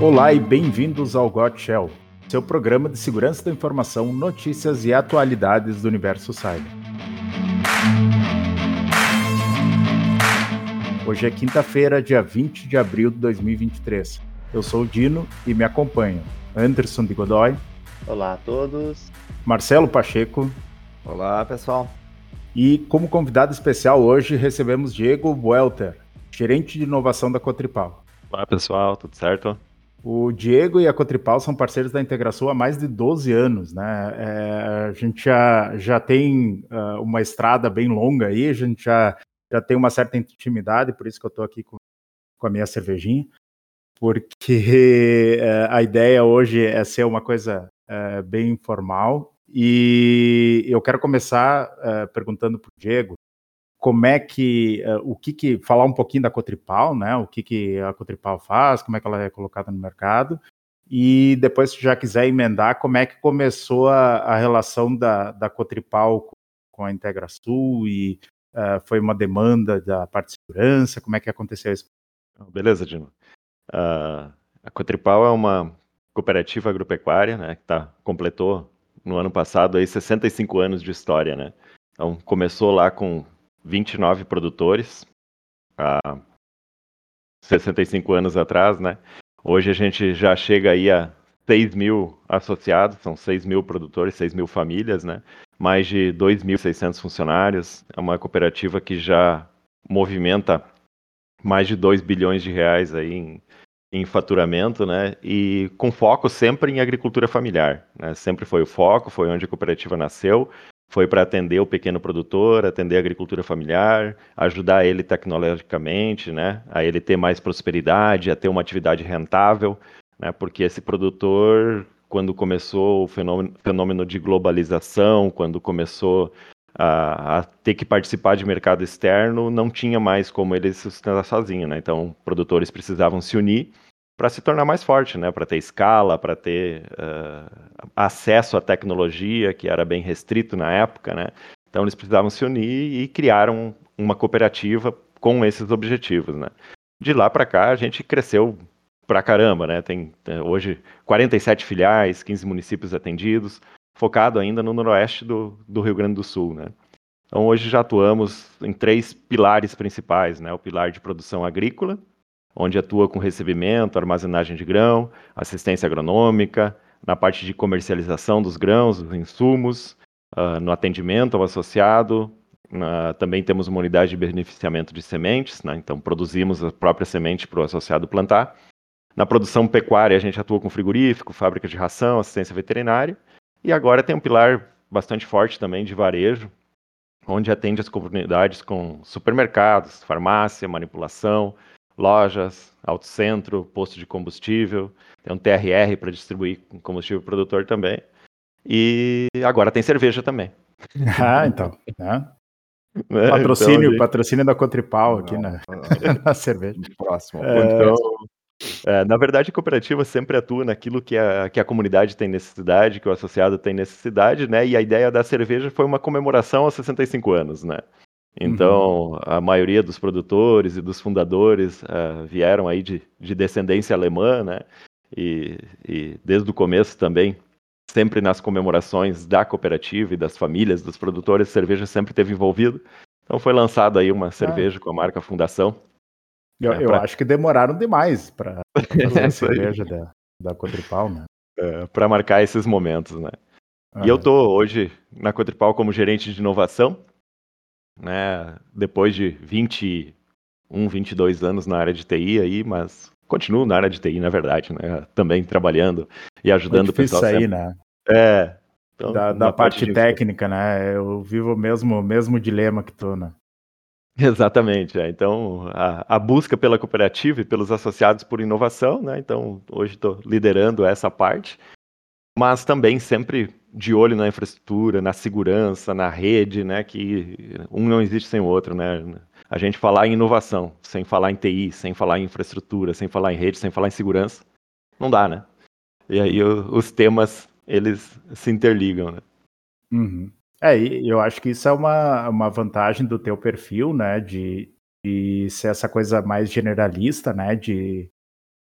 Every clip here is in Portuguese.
Olá e bem-vindos ao Got Shell, seu programa de segurança da informação, notícias e atualidades do universo cyber. Hoje é quinta-feira, dia 20 de abril de 2023. Eu sou o Dino e me acompanham Anderson de Godoy. Olá a todos. Marcelo Pacheco. Olá, pessoal. E como convidado especial hoje recebemos Diego Welter, gerente de inovação da Cotripal. Olá, pessoal, tudo certo? O Diego e a Cotripal são parceiros da Integração há mais de 12 anos, né? É, a gente já, já tem uh, uma estrada bem longa aí, a gente já, já tem uma certa intimidade, por isso que eu estou aqui com, com a minha cervejinha, porque uh, a ideia hoje é ser uma coisa uh, bem informal. E eu quero começar perguntando para o Diego como é que uh, o que, que falar um pouquinho da Cotripal, né? O que, que a Cotripal faz, como é que ela é colocada no mercado. E depois, se já quiser emendar, como é que começou a, a relação da, da Cotripal com a IntegraSul e uh, foi uma demanda da parte de segurança? Como é que aconteceu isso? Beleza, Dino. Uh, a Cotripal é uma cooperativa agropecuária, né, que tá, completou no ano passado aí 65 anos de história, né? Então começou lá com 29 produtores há 65 anos atrás, né? Hoje a gente já chega aí a 6 mil associados, são 6 mil produtores, 6 mil famílias, né? Mais de 2.600 funcionários. É uma cooperativa que já movimenta mais de 2 bilhões de reais aí em, em faturamento, né? E com foco sempre em agricultura familiar, né? Sempre foi o foco, foi onde a cooperativa nasceu foi para atender o pequeno produtor, atender a agricultura familiar, ajudar ele tecnologicamente, né, a ele ter mais prosperidade, a ter uma atividade rentável, né, porque esse produtor, quando começou o fenômeno, fenômeno de globalização, quando começou a, a, ter que participar de mercado externo, não tinha mais como ele se sustentar sozinho, né, então produtores precisavam se unir para se tornar mais forte, né? Para ter escala, para ter uh, acesso à tecnologia que era bem restrito na época, né? Então eles precisavam se unir e criaram uma cooperativa com esses objetivos, né? De lá para cá a gente cresceu pra caramba, né? Tem hoje 47 filiais, 15 municípios atendidos, focado ainda no noroeste do, do Rio Grande do Sul, né? Então hoje já atuamos em três pilares principais, né? O pilar de produção agrícola, onde atua com recebimento, armazenagem de grão, assistência agronômica, na parte de comercialização dos grãos, dos insumos, uh, no atendimento ao associado. Uh, também temos uma unidade de beneficiamento de sementes, né? então produzimos a própria semente para o associado plantar. Na produção pecuária, a gente atua com frigorífico, fábrica de ração, assistência veterinária. E agora tem um pilar bastante forte também de varejo, onde atende as comunidades com supermercados, farmácia, manipulação, lojas, autocentro, posto de combustível, tem um TRR para distribuir combustível produtor também. E agora tem cerveja também. Ah, então. Né? É, patrocínio, então, patrocínio da Cotripal aqui na, na cerveja. Próximo. É... Então, é, na verdade, a cooperativa sempre atua naquilo que a, que a comunidade tem necessidade, que o associado tem necessidade, né? E a ideia da cerveja foi uma comemoração aos 65 anos, né? Então, uhum. a maioria dos produtores e dos fundadores uh, vieram aí de, de, descendência alemã, né? E, e, desde o começo também, sempre nas comemorações da cooperativa e das famílias dos produtores, cerveja sempre teve envolvido. Então, foi lançada aí uma cerveja ah. com a marca Fundação. Eu, é, eu acho que demoraram demais para fazer a cerveja da, da Quadripal, né? É, para marcar esses momentos, né? E eu estou hoje na Quadripal como gerente de inovação né? Depois de 21, 22 anos na área de TI aí, mas continuo na área de TI, na verdade, né? Também trabalhando e ajudando o pessoal. Isso aí, sempre. né? É. Então, da, da parte, parte técnica, né? Eu vivo o mesmo, mesmo dilema que tu, né? Exatamente. É. Então, a, a, busca pela cooperativa e pelos associados por inovação, né? Então, hoje estou liderando essa parte, mas também sempre de olho na infraestrutura, na segurança, na rede, né? Que um não existe sem o outro, né? A gente falar em inovação, sem falar em TI, sem falar em infraestrutura, sem falar em rede, sem falar em segurança, não dá, né? E aí o, os temas, eles se interligam, né? Uhum. É, eu acho que isso é uma, uma vantagem do teu perfil, né? De, de ser essa coisa mais generalista, né? De,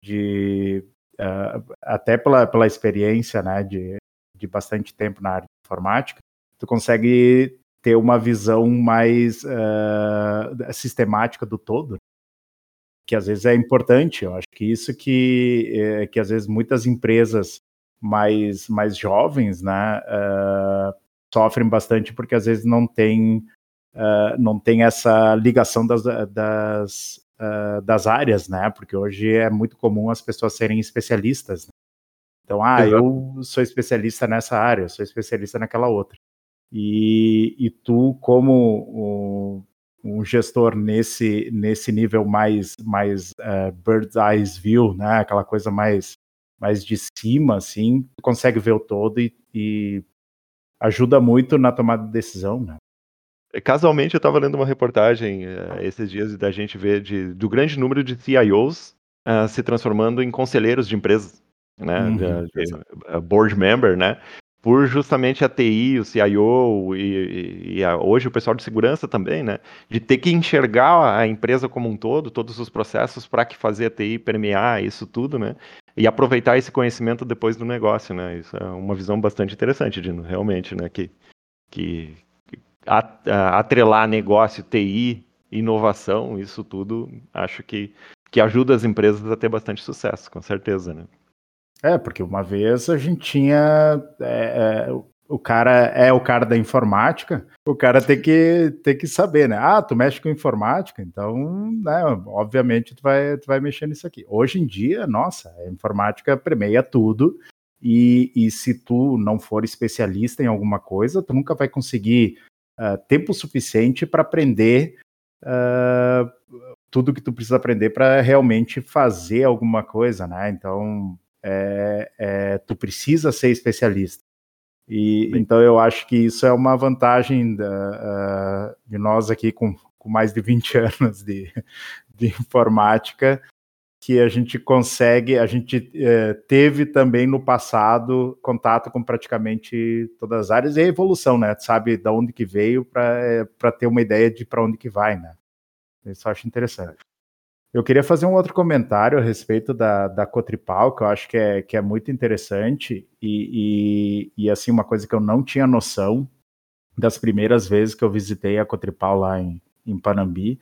de uh, até pela, pela experiência, né, de, de bastante tempo na área de informática, tu consegue ter uma visão mais uh, sistemática do todo, que às vezes é importante. Eu acho que isso que, é, que às vezes muitas empresas mais, mais jovens, né, uh, sofrem bastante porque às vezes não tem, uh, não tem essa ligação das, das, uh, das áreas, né, porque hoje é muito comum as pessoas serem especialistas. Né? Então, ah, Exato. eu sou especialista nessa área, eu sou especialista naquela outra. E, e tu, como um gestor nesse, nesse nível mais, mais uh, bird's eyes view, né? Aquela coisa mais, mais de cima, assim, tu consegue ver o todo e, e ajuda muito na tomada de decisão, né? É, casualmente eu estava lendo uma reportagem uh, esses dias da gente ver de, do grande número de CIOs uh, eh, se transformando em conselheiros de empresas, né, uhum, de, board member, né, por justamente a TI, o CIO e, e, e a, hoje o pessoal de segurança também, né, de ter que enxergar a empresa como um todo, todos os processos para que fazer a TI permear isso tudo, né, e aproveitar esse conhecimento depois do negócio, né, isso é uma visão bastante interessante, Dino, realmente, né, que, que atrelar negócio, TI, inovação, isso tudo, acho que, que ajuda as empresas a ter bastante sucesso, com certeza, né. É, porque uma vez a gente tinha. É, é, o cara é o cara da informática, o cara tem que, tem que saber, né? Ah, tu mexe com informática, então, né, obviamente tu vai, tu vai mexer nisso aqui. Hoje em dia, nossa, a informática permeia tudo, e, e se tu não for especialista em alguma coisa, tu nunca vai conseguir uh, tempo suficiente para aprender uh, tudo que tu precisa aprender para realmente fazer alguma coisa, né? Então, é, é, tu precisa ser especialista. E então eu acho que isso é uma vantagem da, uh, de nós aqui com, com, mais de 20 anos de, de informática, que a gente consegue, a gente uh, teve também no passado contato com praticamente todas as áreas e a evolução, né? Sabe de onde que veio para uh, ter uma ideia de para onde que vai, né? Isso eu acho interessante. Eu queria fazer um outro comentário a respeito da, da Cotripal, que eu acho que é, que é muito interessante e, e, e, assim, uma coisa que eu não tinha noção das primeiras vezes que eu visitei a Cotripal lá em, em Panambi,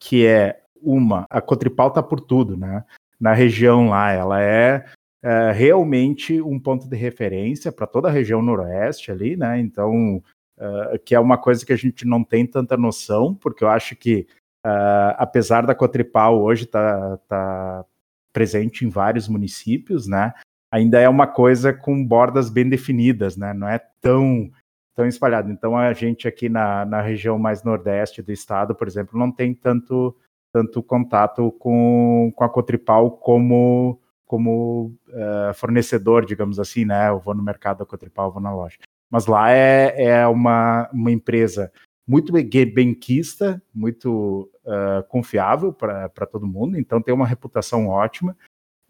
que é uma, a Cotripal tá por tudo, né? Na região lá, ela é, é realmente um ponto de referência para toda a região noroeste ali, né? Então, uh, que é uma coisa que a gente não tem tanta noção, porque eu acho que Uh, apesar da Cotripal hoje estar tá, tá presente em vários municípios, né? Ainda é uma coisa com bordas bem definidas, né? Não é tão tão espalhado. Então a gente aqui na, na região mais nordeste do estado, por exemplo, não tem tanto tanto contato com, com a Cotripal como como uh, fornecedor, digamos assim, né? Eu vou no mercado da Cotripal, vou na loja. Mas lá é, é uma, uma empresa muito benquista, muito uh, confiável para todo mundo, então tem uma reputação ótima.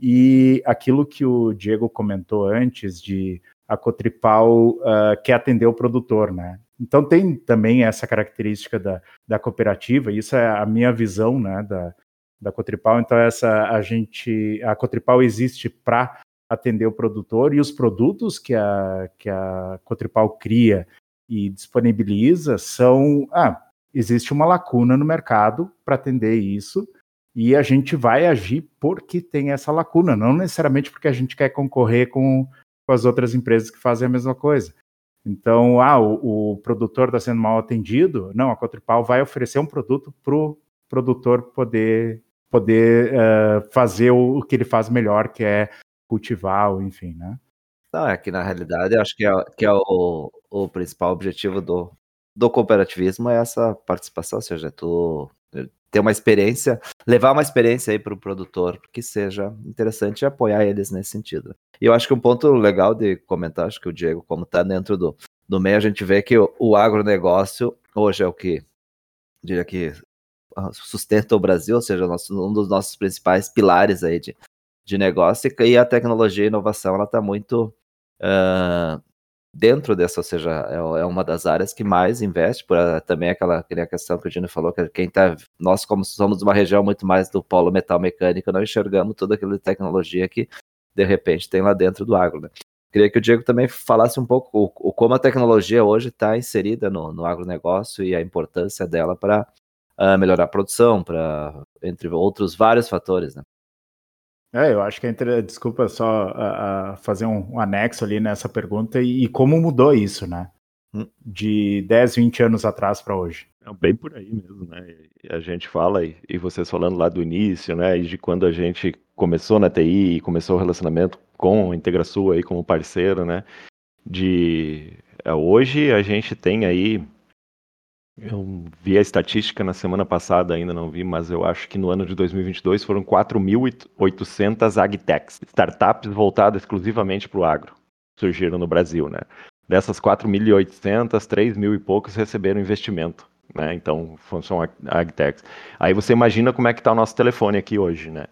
E aquilo que o Diego comentou antes de a Cotripal uh, quer atender o produtor, né? Então tem também essa característica da, da cooperativa, isso é a minha visão, né, da, da Cotripal. Então essa a gente, a Cotripal existe para atender o produtor e os produtos que a que a Cotripal cria e disponibiliza são. Ah, existe uma lacuna no mercado para atender isso e a gente vai agir porque tem essa lacuna, não necessariamente porque a gente quer concorrer com, com as outras empresas que fazem a mesma coisa. Então, ah, o, o produtor está sendo mal atendido, não, a Cotripal vai oferecer um produto para o produtor poder, poder uh, fazer o, o, que ele faz melhor, que é cultivar, enfim, né? Não, é que na realidade acho que é, que é o, o principal objetivo do, do cooperativismo é essa participação, ou seja, tu ter uma experiência, levar uma experiência aí para o produtor que seja interessante e apoiar eles nesse sentido. E eu acho que um ponto legal de comentar, acho que o Diego, como está dentro do, do meio, a gente vê que o, o agronegócio hoje é o que, diria que sustenta o Brasil, ou seja, nosso, um dos nossos principais pilares aí de, de negócio, e a tecnologia e inovação, ela está muito uh, dentro dessa, ou seja, é, é, uma das áreas que mais investe, por uh, também aquela, aquela questão que o Dino falou, que quem tá, nós como somos uma região muito mais do polo metal mecânico, não enxergamos toda aquela tecnologia que de repente tem lá dentro do agro. Né? Queria que o Diego também falasse um pouco o, o como a tecnologia hoje está inserida no, no agronegócio e a importância dela para uh, ah, melhorar a produção, para entre outros vários fatores, né? É, eu acho que é entre... desculpa só uh, uh, fazer um, um, anexo ali nessa pergunta e, e como mudou isso, né? Hum. De 10, 20 anos atrás para hoje. É bem por aí mesmo, né? A gente fala, e, e vocês falando lá do início, né? E de quando a gente começou na TI e começou o relacionamento com a IntegraSul aí como parceiro, né? De é, hoje a gente tem aí eu vi a estatística na semana passada, ainda não vi, mas eu acho que no ano de 2022 foram 4.800 agtechs, startups voltadas exclusivamente para o agro, surgiram no Brasil, né? Dessas 4.800, 3 mil e poucos receberam investimento, né? Então, são agtechs. Aí você imagina como é que está o nosso telefone aqui hoje, né?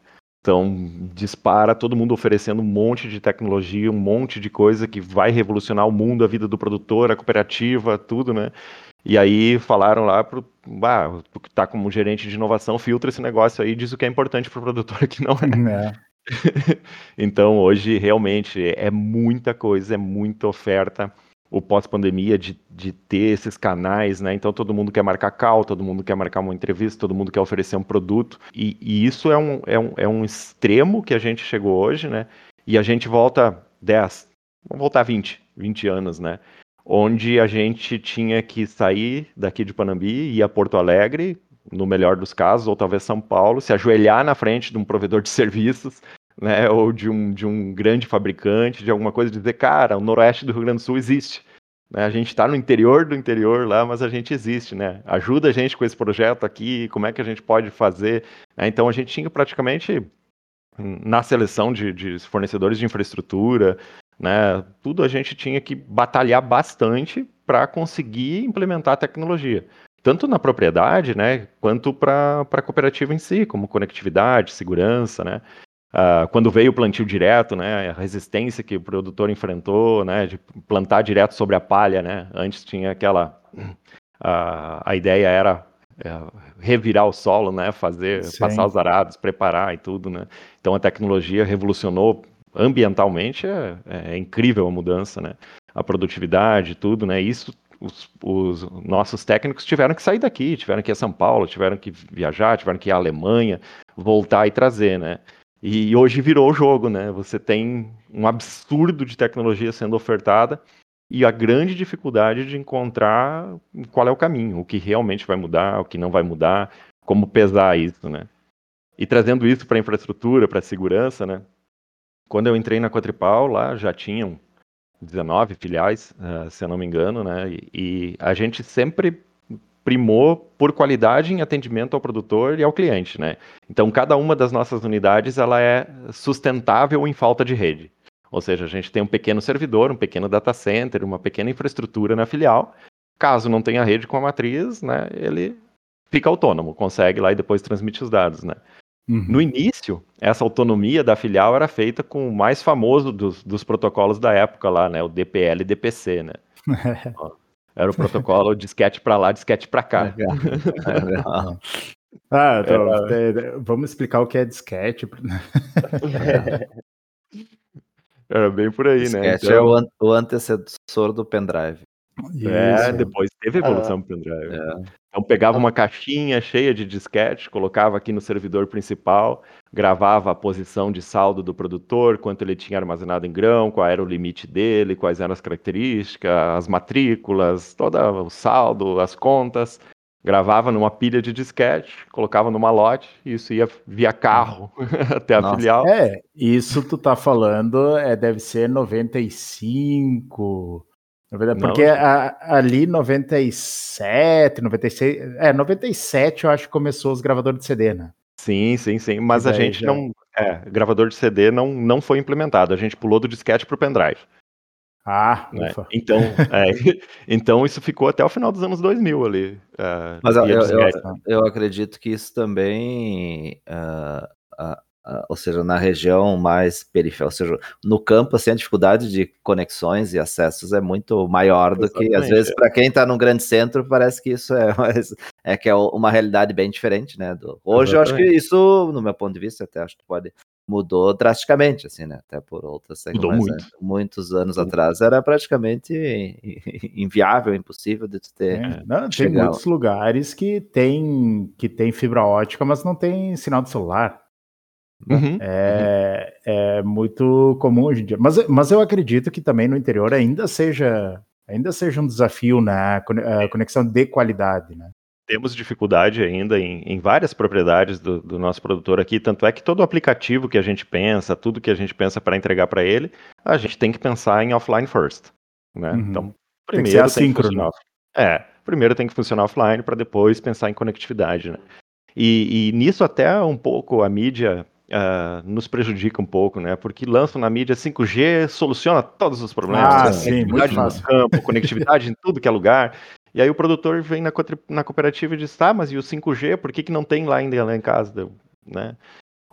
Então, dispara todo mundo oferecendo um monte de tecnologia, um monte de coisa que vai revolucionar o mundo, a vida do produtor, a cooperativa, tudo, né? E aí falaram lá pro, ah, tu que tá como gerente de inovação, filtra esse negócio aí, diz o que é importante para o produtor que não é. é. então hoje realmente é muita coisa, é muita oferta. O pós-pandemia de, de ter esses canais, né? Então todo mundo quer marcar call, todo mundo quer marcar uma entrevista, todo mundo quer oferecer um produto. E, e isso é um, é, um, é um extremo que a gente chegou hoje, né? E a gente volta 10, vamos voltar 20, 20 anos, né? onde a gente tinha que sair daqui de Panambi, ir a Porto Alegre, no melhor dos casos, ou talvez São Paulo, se ajoelhar na frente de um provedor de serviços, né, ou de um, de um grande fabricante, de alguma coisa, e dizer, cara, o noroeste do Rio Grande do Sul existe. Né, a gente está no interior do interior lá, mas a gente existe, né? Ajuda a gente com esse projeto aqui, como é que a gente pode fazer. Né? Então a gente tinha praticamente na seleção de, de fornecedores de infraestrutura, né? Tudo a gente tinha que batalhar bastante para conseguir implementar a tecnologia. Tanto na propriedade, né, quanto para a cooperativa em si, como conectividade, segurança, né? Uh, quando veio o plantio direto, né, a resistência que o produtor enfrentou, né, de plantar direto sobre a palha, né, antes tinha aquela, uh, a ideia era uh, revirar o solo, né, fazer, Sim. passar os arados, preparar e tudo, né, então a tecnologia revolucionou ambientalmente é, é, incrível a mudança, né? A produtividade, tudo, né? Isso os, os, nossos técnicos tiveram que sair daqui, tiveram que ir a São Paulo, tiveram que viajar, tiveram que ir à Alemanha, voltar e trazer, né? E hoje virou o jogo, né? Você tem um absurdo de tecnologia sendo ofertada e a grande dificuldade de encontrar qual é o caminho, o que realmente vai mudar, o que não vai mudar, como pesar isso, né? E trazendo isso para a infraestrutura, para a segurança, né? Quando eu entrei na Quadripal, lá já tinham 19 filiais, uh, se eu não me engano, né? E, a gente sempre primou por qualidade em atendimento ao produtor e ao cliente, né? Então, cada uma das nossas unidades, ela é sustentável em falta de rede. Ou seja, a gente tem um pequeno servidor, um pequeno data center, uma pequena infraestrutura na filial. Caso não tenha rede com a matriz, né, ele fica autônomo, consegue lá e depois transmite os dados, né? Uhum. No início, essa autonomia da filial era feita com o mais famoso dos, dos protocolos da época lá, né? O DPL e DPC, né? era o protocolo disquete para lá, disquete para cá. Legal. Legal. Ah, então, era... vamos explicar o que é disquete. era bem por aí, disquete né? Disquete é então... é o, antecessor do pendrive. É, depois teve evolução ah, pro pendrive. É. Então pegava uma caixinha cheia de disquete, colocava aqui no servidor principal, gravava a posição de saldo do produtor, quanto ele tinha armazenado em grão, qual era o limite dele, quais eram as características, as matrículas, todo o saldo, as contas. Gravava numa pilha de disquete, colocava numa lote, e isso ia via carro até a Nossa, filial. É, isso tu tá falando, é, deve ser 95, porque não, a, ali 97, 96, é, 97 eu acho que começou os gravadores de CD, né? Sim, sim, sim, mas a gente já... não, é, gravador de CD não, não foi implementado, a gente pulou do disquete para o pendrive. Ah, né? então, é, então isso ficou até o final dos anos 2000 ali. Uh, mas eu, eu, eu, acredito que isso também Uh, ou seja, na região mais periférica, ou seja, no campo, assim, a dificuldade de conexões e acessos é muito maior do Exatamente, que, às vezes, é. para quem está num grande centro, parece que isso é, mas é que é uma realidade bem diferente, né? Do... Hoje Exatamente. eu acho que isso, no meu ponto de vista, até acho que pode mudou drasticamente, assim, né? Até por outras Mudou muito. Né? Muitos anos mudou. atrás era praticamente inviável, impossível de ter. É, não, tem muitos lugares que tem, que tem fibra ótica, mas não tem sinal de celular. Uhum, é, uhum. é muito comum hoje em dia. Mas, mas eu acredito que também no interior ainda seja ainda seja um desafio na né? conexão de qualidade, né? Temos dificuldade ainda em, em várias propriedades do, do, nosso produtor aqui, tanto é que todo aplicativo que a gente pensa, tudo que a gente pensa para entregar para ele, a gente tem que pensar em offline first. Né? Uhum. Então, primeiro tem que, que funcionar. É, primeiro tem que funcionar offline para depois pensar em conectividade. Né? E, e, nisso até um pouco a mídia uh, nos prejudica um pouco, né? Porque lançam na mídia 5G, soluciona todos os problemas. Ah, sim, muito no campo, conectividade em tudo que é lugar. E aí o produtor vem na, na cooperativa e diz, tá, mas e o 5G, por que, que não tem lá ainda lá em casa? Né?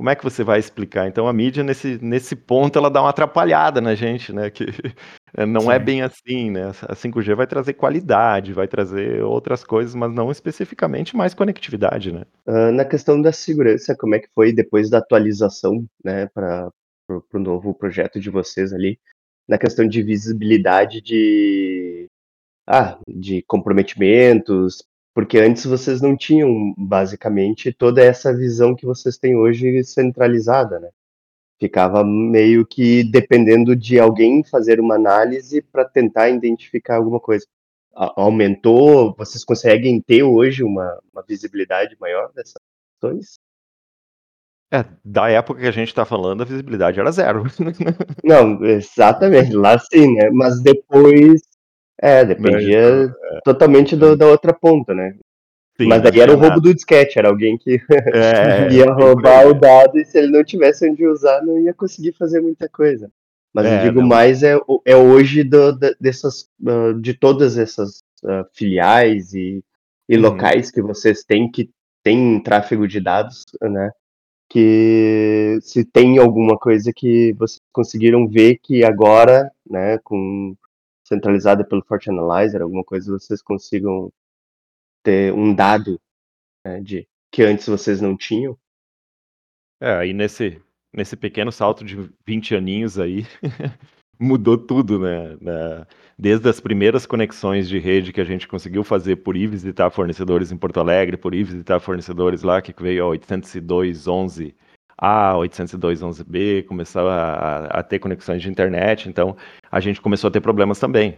Como é que você vai explicar? Então a mídia, nesse, nesse ponto, ela dá uma atrapalhada na gente, né? Que não é Sim. é bem assim, né? A 5G vai trazer qualidade, vai trazer outras coisas, mas não especificamente mais conectividade, né? Uh, na questão da segurança, como é que foi depois da atualização, né, para o novo projeto de vocês ali? Na questão de visibilidade de ah, de comprometimentos, porque antes vocês não tinham basicamente toda essa visão que vocês têm hoje centralizada, né? Ficava meio que dependendo de alguém fazer uma análise para tentar identificar alguma coisa. aumentou? Vocês conseguem ter hoje uma, uma visibilidade maior dessas questões? É, da época que a gente está falando, a visibilidade era zero. Não, exatamente, lá sim, né? Mas depois é, dependia Mas, é, totalmente do, da outra ponta, né? Sim, Mas daí era o roubo do disquete, era alguém que é, ia roubar o dado e se ele não tivesse onde usar, não ia conseguir fazer muita coisa. Mas é, eu digo não. mais é, é hoje do, dessas, ah, de todas essas uh, filiais e, e uhum. locais que vocês têm que tem tráfego de dados, né? Que se tem alguma coisa que vocês conseguiram ver que agora, né, com centralizada pelo Forte Analyzer, alguma coisa, vocês consigam ter um dado né, de que antes vocês não tinham. É, aí nesse, nesse pequeno salto de 20 aninhos aí, mudou tudo, né? Desde as primeiras conexões de rede que a gente conseguiu fazer por ir visitar fornecedores em Porto Alegre, por ir visitar fornecedores lá, que veio a 802.11 a 802.11b, começou a, a, ter conexões de internet, então a gente começou a ter problemas também.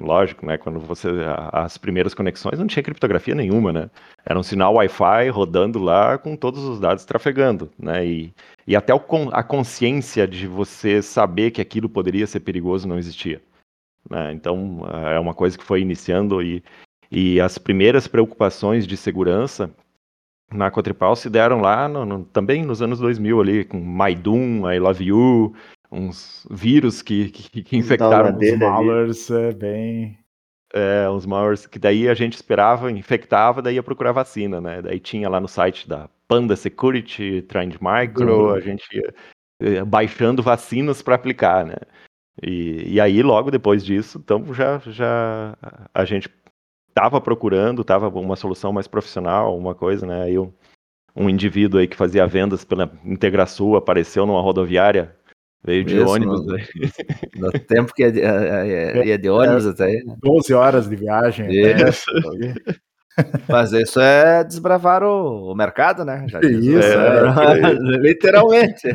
Lógico, né? Quando você. As primeiras conexões não tinha criptografia nenhuma, né? Era um sinal Wi-Fi rodando lá com todos os dados trafegando, né? E, e até o, a consciência de você saber que aquilo poderia ser perigoso não existia. Né? Então é uma coisa que foi iniciando e, e as primeiras preocupações de segurança na Cotripal se deram lá no, no, também nos anos 2000 ali, com Maidum, I Love You, uns vírus que, que, que infectaram os malwares é bem... É, uns malwares que daí a gente esperava, infectava, daí ia procurar vacina, né? Daí tinha lá no site da Panda Security, Trend Micro, uhum. a gente ia eh, baixando vacinas para aplicar, né? E, e aí, logo depois disso, então já, já a gente estava procurando, estava uma solução mais profissional, uma coisa, né? Aí um, um indivíduo aí que fazia vendas pela Integrasul apareceu numa rodoviária, veio de Isso, ônibus. No, no tempo que ia de, ia de ônibus é, até. 12 horas de viagem. Isso. Mas isso é desbravar o, o mercado, né? Já isso, é, é, literalmente.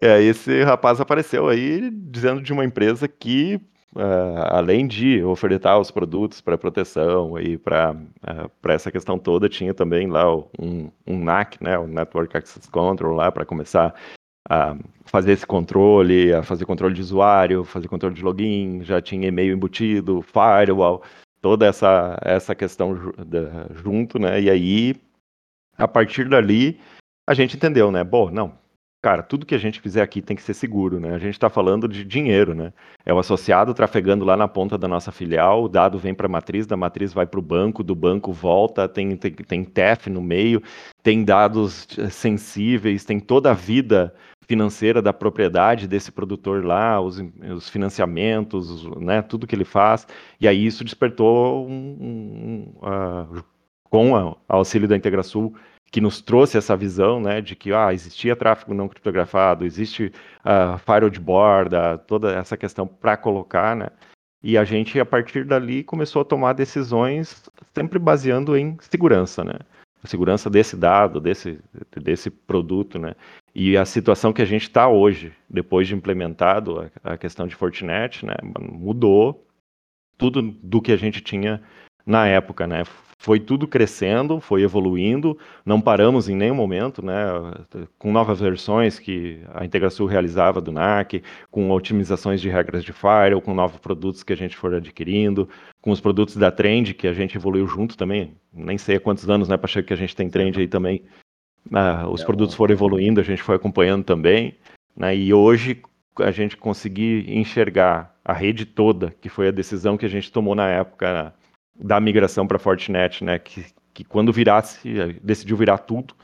é, esse rapaz apareceu aí dizendo de uma empresa que Uh, além de ofertar os produtos para proteção e para uh, essa questão toda, tinha também lá um, um NAC, né, o Network Access Control, lá para começar a fazer esse controle, a fazer controle de usuário, fazer controle de login, já tinha e-mail embutido, firewall, toda essa, essa questão junto, né, e aí, a partir dali, a gente entendeu, né, bom, não, Cara, tudo que a gente fizer aqui tem que ser seguro, né? A gente está falando de dinheiro, né? É o associado trafegando lá na ponta da nossa filial, o dado vem para a matriz, da matriz vai para o banco, do banco volta, tem, tem, tem TEF no meio, tem dados eh, sensíveis, tem toda a vida financeira da propriedade desse produtor lá, os, os financiamentos, né? Tudo que ele faz. E aí isso despertou um, um, uh, com o auxílio da IntegraSul que nos trouxe essa visão, né, de que ah, existia tráfego não criptografado, existe uh, firewall de borda, toda essa questão para colocar, né, e a gente, a partir dali, começou a tomar decisões sempre baseando em segurança, né, a segurança desse dado, desse, desse produto, né, e a situação que a gente está hoje, depois de implementado a, a questão de Fortinet, né, mudou tudo do que a gente tinha na época, né? Foi tudo crescendo, foi evoluindo, não paramos em nenhum momento, né? Com novas versões que a Integração realizava do NAC, com otimizações de regras de firewall, com novos produtos que a gente for adquirindo, com os produtos da Trend que a gente evoluiu junto também. Nem sei há quantos anos, né, para chegar que a gente tem Trend aí também. Ah, os é produtos foram evoluindo, a gente foi acompanhando também, né? E hoje a gente conseguir enxergar a rede toda, que foi a decisão que a gente tomou na época da migração para Fortinet, né? Que, que quando virasse, decidiu virar tudo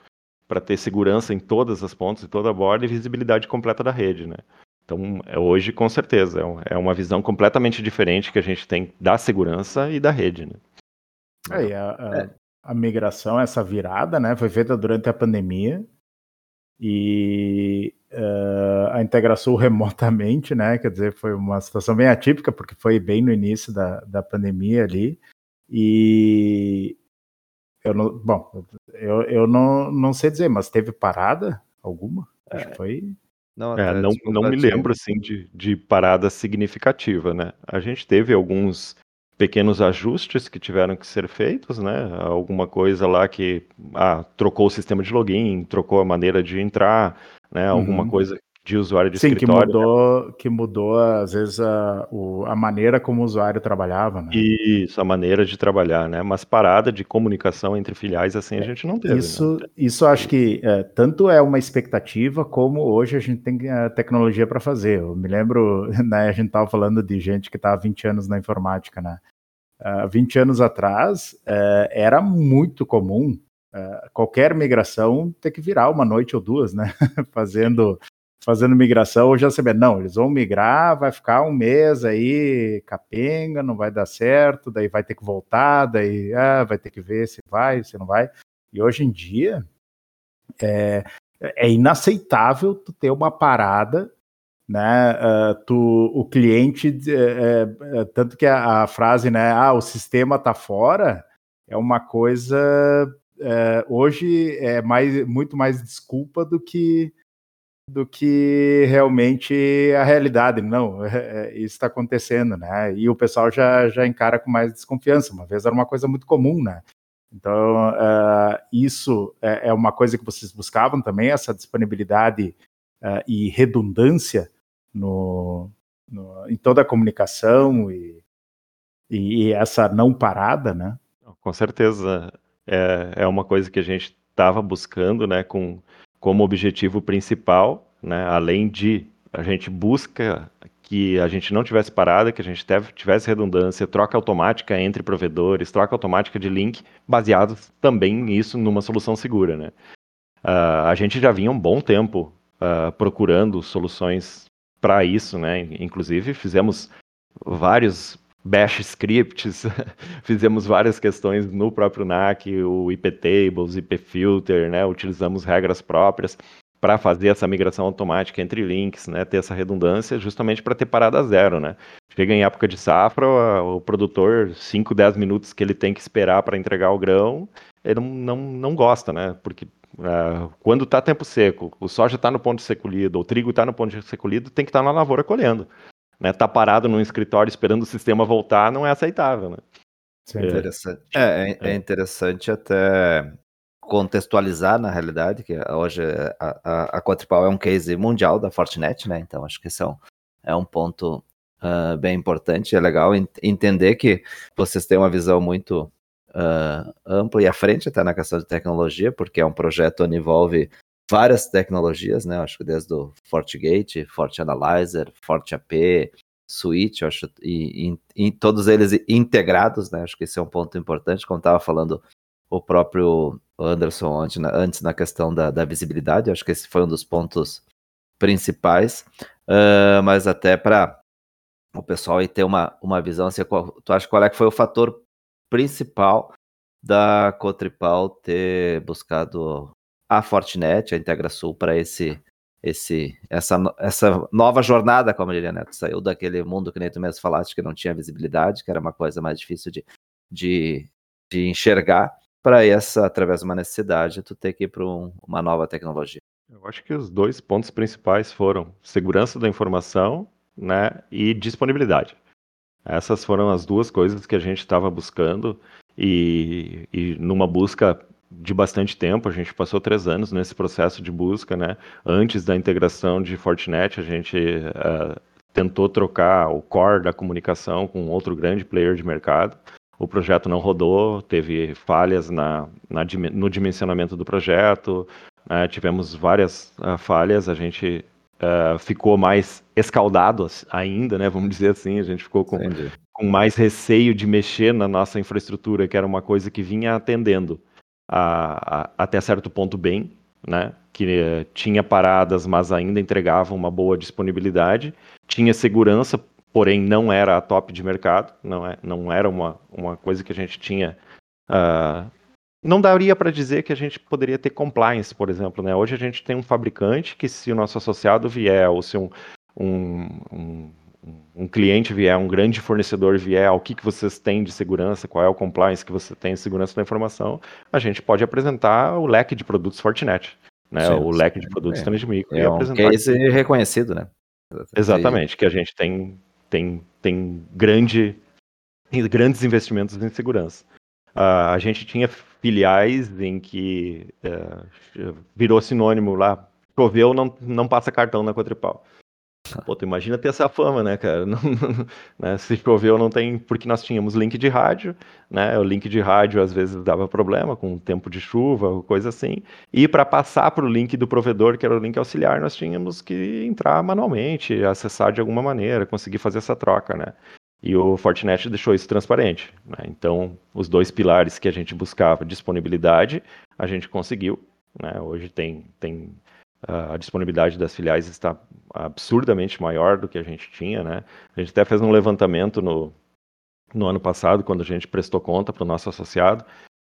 para ter segurança em todas as pontas e toda a borda e visibilidade completa da rede, né? Então, é, hoje, com certeza, é, é uma visão completamente diferente que a gente tem da segurança e da rede, né? É, a, a, a, migração, essa virada, né, foi feita durante a pandemia e uh, a integração remotamente, né, quer dizer, foi uma situação bem atípica, porque foi bem no início da, da pandemia ali, e eu não, bom, eu, eu não, não sei dizer, mas teve parada alguma? Acho que é. foi. Não, é, não, não me lembro assim de, de parada significativa, né? A gente teve alguns pequenos ajustes que tiveram que ser feitos, né? Alguma coisa lá que ah, trocou o sistema de login, trocou a maneira de entrar, né? Alguma uhum. coisa de usuário de Sim, escritório. que né? mudou, que mudou às vezes a, o, a maneira como o usuário trabalhava, né? Isso, a maneira de trabalhar, né? Mas parada de comunicação entre filiais assim a gente não teve. Isso, né? isso acho que é, tanto é uma expectativa como hoje a gente tem a tecnologia para fazer. Eu me lembro, né? A gente estava falando de gente que está há 20 anos na informática, né? Uh, 20 anos atrás uh, era muito comum uh, qualquer migração ter que virar uma noite ou duas, né? Fazendo fazendo migração, ou já sabia, não, eles vão migrar, vai ficar um mês aí, capenga, não vai dar certo, daí vai ter que voltar, daí ah, vai ter que ver se vai, se não vai. E hoje em dia é, é inaceitável tu ter uma parada, né? Uh, tu, o cliente, é, é, tanto que a, a, frase, né? Ah, o sistema tá fora, é uma coisa é, hoje é mais, muito mais desculpa do que do que realmente a realidade. Não, é, é, isso está acontecendo, né? E o pessoal já, já encara com mais desconfiança. Uma vez era uma coisa muito comum, né? Então, uh, isso é, é, uma coisa que vocês buscavam também, essa disponibilidade uh, e redundância no, no, em toda a comunicação e, e, essa não parada, né? Com certeza. É, é uma coisa que a gente estava buscando, né, com como objetivo principal, né, além de a gente busca que a gente não tivesse parada, que a gente tivesse redundância, troca automática entre provedores, troca automática de link, baseado também nisso numa solução segura, né? Uh, a gente já vinha um bom tempo uh, procurando soluções para isso, né? Inclusive fizemos vários bash scripts, fizemos várias questões no próprio NAC, o IP tables, IP filter, né? Utilizamos regras próprias para fazer essa migração automática entre links, né? Ter essa redundância justamente para ter parada zero, né? Chega em época de safra, o produtor, 5, 10 minutos que ele tem que esperar para entregar o grão, ele não, não, não gosta, né? Porque uh, quando está tempo seco, o soja está no ponto de ser colhido, o trigo está no ponto de ser colhido, tem que estar tá na lavoura colhendo né, tá parado num escritório esperando o sistema voltar não é aceitável, né? Sim, é interessante. É, é, é, interessante até contextualizar na realidade que hoje a, a, a Quadripal é um case mundial da Fortinet, né? Então acho que esse é um, é um ponto uh, bem importante. É legal entender que vocês têm uma visão muito uh, ampla e à frente até na questão de tecnologia, porque é um projeto onde envolve várias tecnologias, né? Acho que desde o FortiGate, FortiAnalyzer, FortiAP, Switch, acho, e, e, e, todos eles integrados, né? Acho que esse é um ponto importante, como estava falando o próprio Anderson antes na, antes na questão da, da, visibilidade, acho que esse foi um dos pontos principais, uh, mas até para o pessoal aí ter uma, uma visão, assim, qual, tu acha qual é que foi o fator principal da Cotripal ter buscado a Fortinet, a IntegraSul, para esse, esse, essa, essa nova jornada, como diria Neto, saiu daquele mundo que nem tu mesmo falaste, que não tinha visibilidade, que era uma coisa mais difícil de, de, de enxergar, para essa, através de uma necessidade, tu ter que ir para um, uma nova tecnologia. Eu acho que os dois pontos principais foram segurança da informação né, e disponibilidade. Essas foram as duas coisas que a gente estava buscando e, e numa busca de bastante tempo, a gente passou três anos nesse processo de busca, né? Antes da integração de Fortinet, a gente uh, tentou trocar o core da comunicação com outro grande player de mercado. O projeto não rodou, teve falhas na, na no dimensionamento do projeto, uh, tivemos várias uh, falhas, a gente uh, ficou mais escaldado ainda, né? Vamos dizer assim, a gente ficou com, com mais receio de mexer na nossa infraestrutura, que era uma coisa que vinha atendendo a, a, até certo ponto bem, né? Que uh, tinha paradas, mas ainda entregava uma boa disponibilidade, tinha segurança, porém não era a top de mercado, não, é, não era uma, uma coisa que a gente tinha uh, não daria para dizer que a gente poderia ter compliance, por exemplo. Né? Hoje a gente tem um fabricante que, se o nosso associado vier, ou se um, um, um, um cliente vier, um grande fornecedor vier, o que, que vocês têm de segurança, qual é o compliance que você tem de segurança da informação, a gente pode apresentar o leque de produtos Fortinet. Né? Sim, o leque de produtos é, Transmico. É um case reconhecido, né? Exatamente, que a gente tem, tem, tem grande, grandes investimentos em segurança. Uh, a gente tinha filiais em que uh, virou sinônimo lá, choveu, não, não passa cartão na Quadripal. Pô, tu imagina ter essa fama, né, cara? Não, né, se choveu, não tem. Porque nós tínhamos link de rádio, né? O link de rádio às vezes dava problema com o tempo de chuva, coisa assim. E para passar para o link do provedor, que era o link auxiliar, nós tínhamos que entrar manualmente, acessar de alguma maneira, conseguir fazer essa troca, né? E o Fortinet deixou isso transparente. Né? Então, os dois pilares que a gente buscava, disponibilidade, a gente conseguiu. Né? Hoje tem, tem a disponibilidade das filiais está absurdamente maior do que a gente tinha. Né? A gente até fez um levantamento no, no ano passado, quando a gente prestou conta para o nosso associado,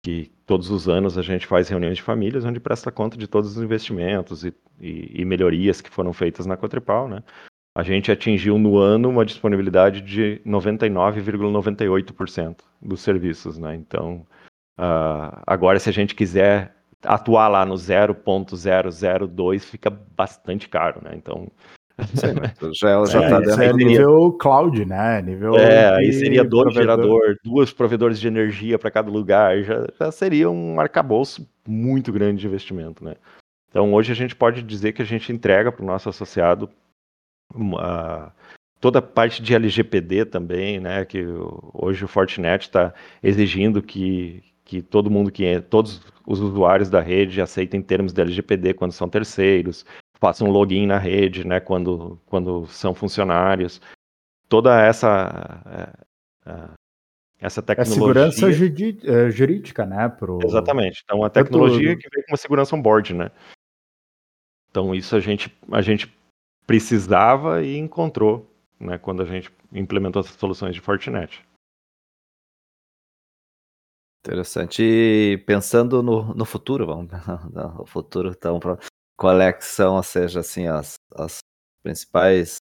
que todos os anos a gente faz reuniões de famílias onde presta conta de todos os investimentos e, e, e melhorias que foram feitas na Cotripal, né? a gente atingiu no ano uma disponibilidade de 99,98% dos serviços, né? Então, uh, agora se a gente quiser atuar lá no 0.002 fica bastante caro, né? Então, Sim, já, já é, tá dentro é nível cloud, né? Nível é, aí seria dois gerador, duas provedores de energia para cada lugar, já, já seria um arcabouço muito grande de investimento, né? Então hoje a gente pode dizer que a gente entrega para o nosso associado uma, toda a parte de LGPD também, né, que hoje o Fortinet está exigindo que, que todo mundo que todos os usuários da rede aceitem termos de LGPD quando são terceiros, façam login na rede, né, quando, quando são funcionários. Toda essa é, é, essa tecnologia. É segurança é, jurídica, né? Pro... Exatamente. Então, a tecnologia que vem com uma segurança on-board, né? Então, isso a gente, a gente precisava e encontrou né, quando a gente implementou as soluções de Fortinet. Interessante. E pensando no, no futuro, vamos no futuro, então, qual é que são, ou seja, assim, as, as principais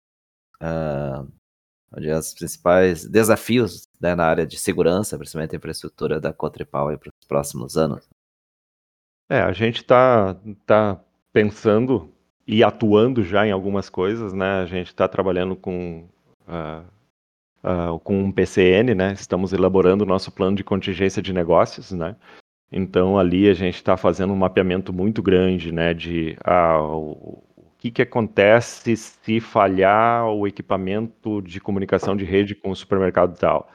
uh, principais desafios né, na área de segurança, principalmente a infraestrutura da Cotripal para os próximos anos? É, a gente está tá pensando e atuando já em algumas coisas, né? A gente está trabalhando com uh, uh, com um PCN, né? Estamos elaborando o nosso plano de contingência de negócios, né? Então ali a gente está fazendo um mapeamento muito grande, né? De ah, o, que, que acontece se falhar o equipamento de comunicação de rede com o supermercado tal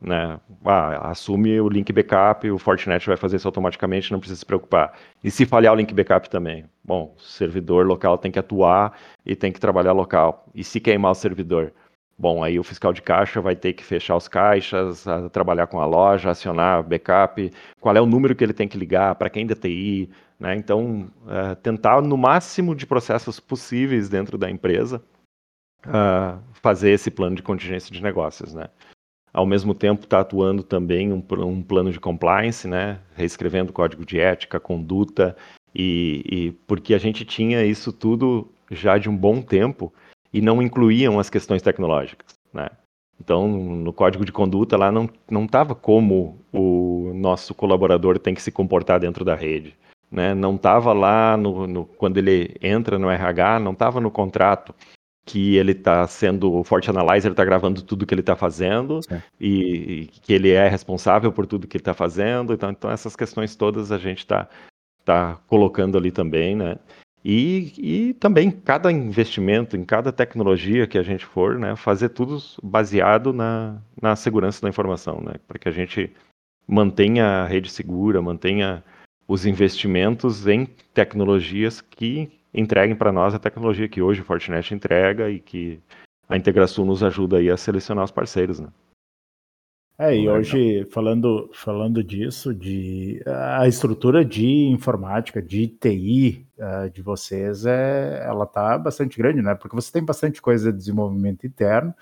né? Ah, assume o link backup, o Fortinet vai fazer isso automaticamente, não precisa se preocupar. E se falhar o link backup também? Bom, o servidor local tem que atuar e tem que trabalhar local. E se queimar o servidor? Bom, aí o fiscal de caixa vai ter que fechar os caixas, trabalhar com a loja, acionar backup, qual é o número que ele tem que ligar, para quem DTI, né? Então, é, tentar no máximo de processos possíveis dentro da empresa uh, fazer esse plano de contingência de negócios, né? ao mesmo tempo está atuando também um, um, plano de compliance, né, reescrevendo código de ética, conduta, e, e, porque a gente tinha isso tudo já de um bom tempo e não incluíam as questões tecnológicas, né? Então, no código de conduta lá não não estava como o nosso colaborador tem que se comportar dentro da rede, né? Não estava lá no, no, quando ele entra no RH, não estava no contrato que ele está sendo o Forte Analyzer está gravando tudo que ele está fazendo e, e, que ele é responsável por tudo que ele está fazendo. Então, então essas questões todas a gente está tá colocando ali também, né? E, e também cada investimento em cada tecnologia que a gente for, né, fazer tudo baseado na, na segurança da informação, né, para que a gente mantenha a rede segura, mantenha os investimentos em tecnologias que entreguem para nós a tecnologia que hoje o Fortinet entrega e que a Integração nos ajuda aí a selecionar os parceiros, né? É, e hoje, falando, falando disso, de a estrutura de informática, de TI uh, de vocês, é, ela está bastante grande, né? Porque você tem bastante coisa de desenvolvimento interno,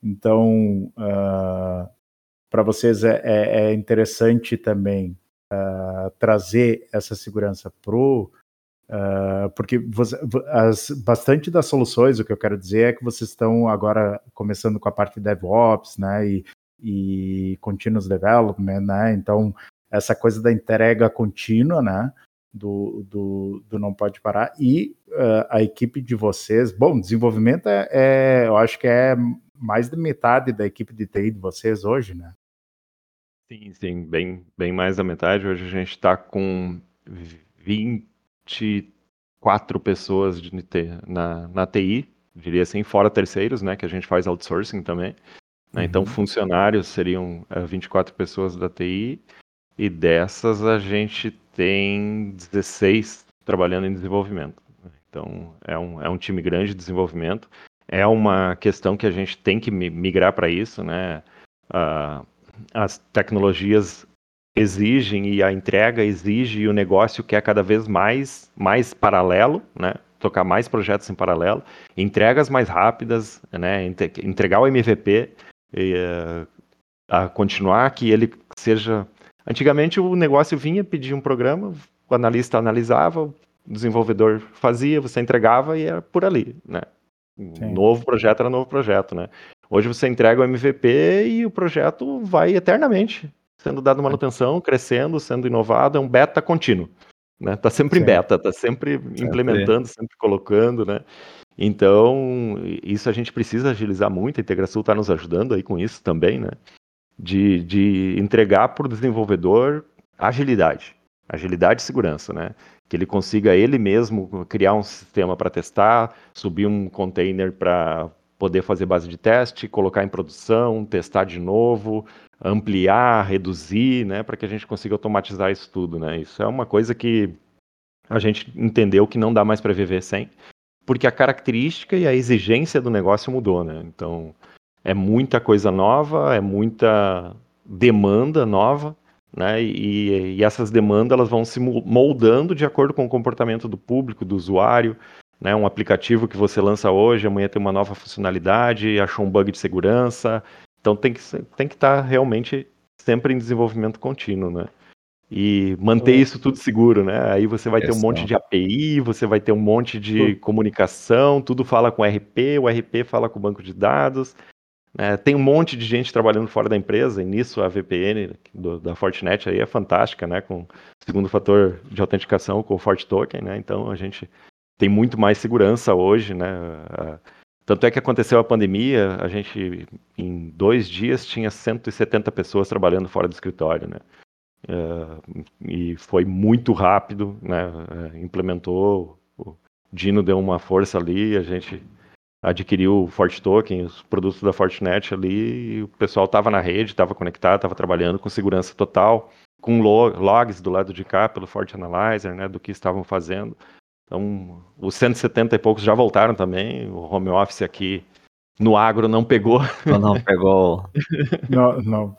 então, uh, para vocês é, é, é, interessante também uh, trazer essa segurança pro Uh, porque você, as, bastante das soluções, o que eu quero dizer é que vocês estão agora começando com a parte de DevOps, né, e, e Continuous Development, né, então essa coisa da entrega contínua, né, do, do, do não pode parar, e uh, a equipe de vocês, bom, desenvolvimento é, é, eu acho que é mais de metade da equipe de TI de vocês hoje, né? Sim, sim, bem, bem mais da metade, hoje a gente está com 20 24 pessoas de, na, na TI, diria assim, fora terceiros, né, que a gente faz outsourcing também. Né, então, uhum. Então, funcionários seriam é, 24 pessoas da TI, e dessas a gente tem 16 trabalhando em desenvolvimento. Então, é um, é um time grande de desenvolvimento. É uma questão que a gente tem que migrar para isso, né? Uh, as tecnologias exigem e a entrega exige e o negócio quer cada vez mais, mais paralelo, né? Tocar mais projetos em paralelo, entregas mais rápidas, né? Entregar o MVP a continuar que ele seja. Antigamente o negócio vinha pedir um programa, o analista analisava, o desenvolvedor fazia, você entregava e era por ali, né? Sim. Novo projeto era novo projeto, né? Hoje você entrega o MVP e o projeto vai eternamente sendo dado manutenção, crescendo, sendo inovado, é um beta contínuo. Né? Tá sempre Sim. em beta, tá sempre implementando, sempre colocando, né? Então, isso a gente precisa agilizar muito, a Integração está nos ajudando aí com isso também, né? De, de entregar para o desenvolvedor agilidade, agilidade e segurança, né? Que ele consiga ele mesmo criar um sistema para testar, subir um container para poder fazer base de teste, colocar em produção, testar de novo, ampliar, reduzir, né, para que a gente consiga automatizar isso tudo, né? Isso é uma coisa que a gente entendeu que não dá mais para viver sem, porque a característica e a exigência do negócio mudou, né? Então, é muita coisa nova, é muita demanda nova, né? E, e essas demandas elas vão se moldando de acordo com o comportamento do público, do usuário, né? Um aplicativo que você lança hoje, amanhã tem uma nova funcionalidade, achou um bug de segurança, então tem que tem que estar tá realmente sempre em desenvolvimento contínuo, né? E manter isso tudo seguro, né? Aí você vai ter um monte de API, você vai ter um monte de comunicação, tudo fala com RP, o RP fala com o banco de dados. Né? Tem um monte de gente trabalhando fora da empresa, e nisso a VPN do, da Fortinet aí é fantástica, né? Com o segundo fator de autenticação com o Fort Token, né? Então a gente tem muito mais segurança hoje, né? Tanto é que aconteceu a pandemia, a gente em dois dias tinha 170 pessoas trabalhando fora do escritório, né? Uh, e foi muito rápido, né? Uh, implementou, o Dino deu uma força ali, a gente adquiriu o Fort Token, os produtos da Fortinet ali, e o pessoal estava na rede, estava conectado, estava trabalhando com segurança total, com logs do lado de cá pelo Fort Analyzer, né? Do que estavam fazendo. Então, os 170 e poucos já voltaram também. O home office aqui no agro não pegou. Não, não pegou. não, não.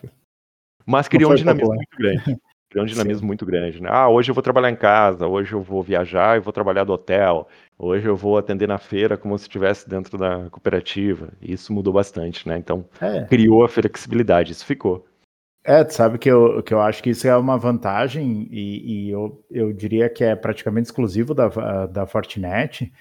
Mas criou um dinamismo muito grande. Criou um dinamismo Sim. muito grande, né? Ah, hoje eu vou trabalhar em casa, hoje eu vou viajar e vou trabalhar do hotel, hoje eu vou atender na feira como se estivesse dentro da cooperativa. Isso mudou bastante, né? Então, é. criou a flexibilidade, isso ficou. É, tu sabe que eu, que eu acho que isso é uma vantagem e, e eu, eu diria que é praticamente exclusivo da, da Fortinet,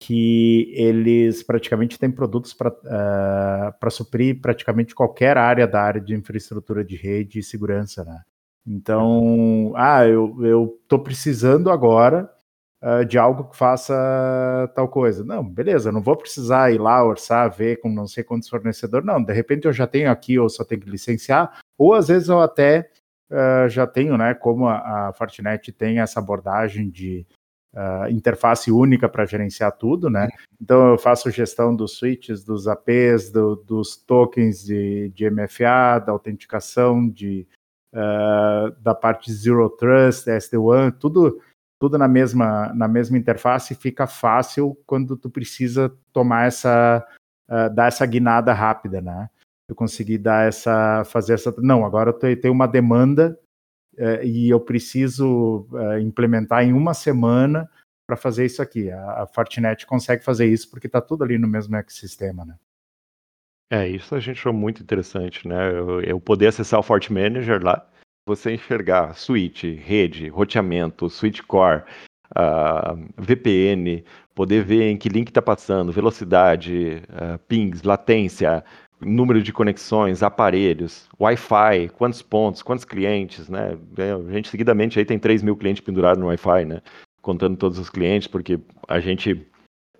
que eles praticamente têm produtos para uh, eh, suprir praticamente qualquer área da área de infraestrutura de rede e segurança, né? Então, ah, eu estou precisando agora uh, de algo que faça tal coisa. Não, beleza, não vou precisar ir lá orçar, ver com não sei quantos fornecedores. Não, de repente eu já tenho aqui, ou só tenho que licenciar, ou às vezes eu até uh, já tenho, né, como a, a Fortinet tem essa abordagem de uh, interface única para gerenciar tudo, né? Então eu faço gestão dos switches, dos APs, do, dos tokens de, de, MFA, da autenticação, de, uh, da parte Zero Trust, SD-WAN, tudo tudo na mesma na mesma interface fica fácil quando tu precisa tomar essa uh, dar essa guinada rápida, né? Eu consegui dar essa fazer essa não agora eu tenho uma demanda e eu preciso é, implementar em uma semana para fazer isso aqui. A, a Fortinet consegue fazer isso porque está tudo ali no mesmo ecossistema, né? É, isso a gente achou muito interessante, né? Eu, eu poder acessar o Fort Manager lá, você enxergar switch, rede, roteamento, switch core, uh, VPN, poder ver em que link está passando, velocidade, uh, pings, latência, número de conexões, aparelhos, Wi-Fi, quantos pontos, quantos clientes, né? É, a gente seguidamente aí tem 3 mil clientes pendurados no Wi-Fi, né? Contando todos os clientes, porque a gente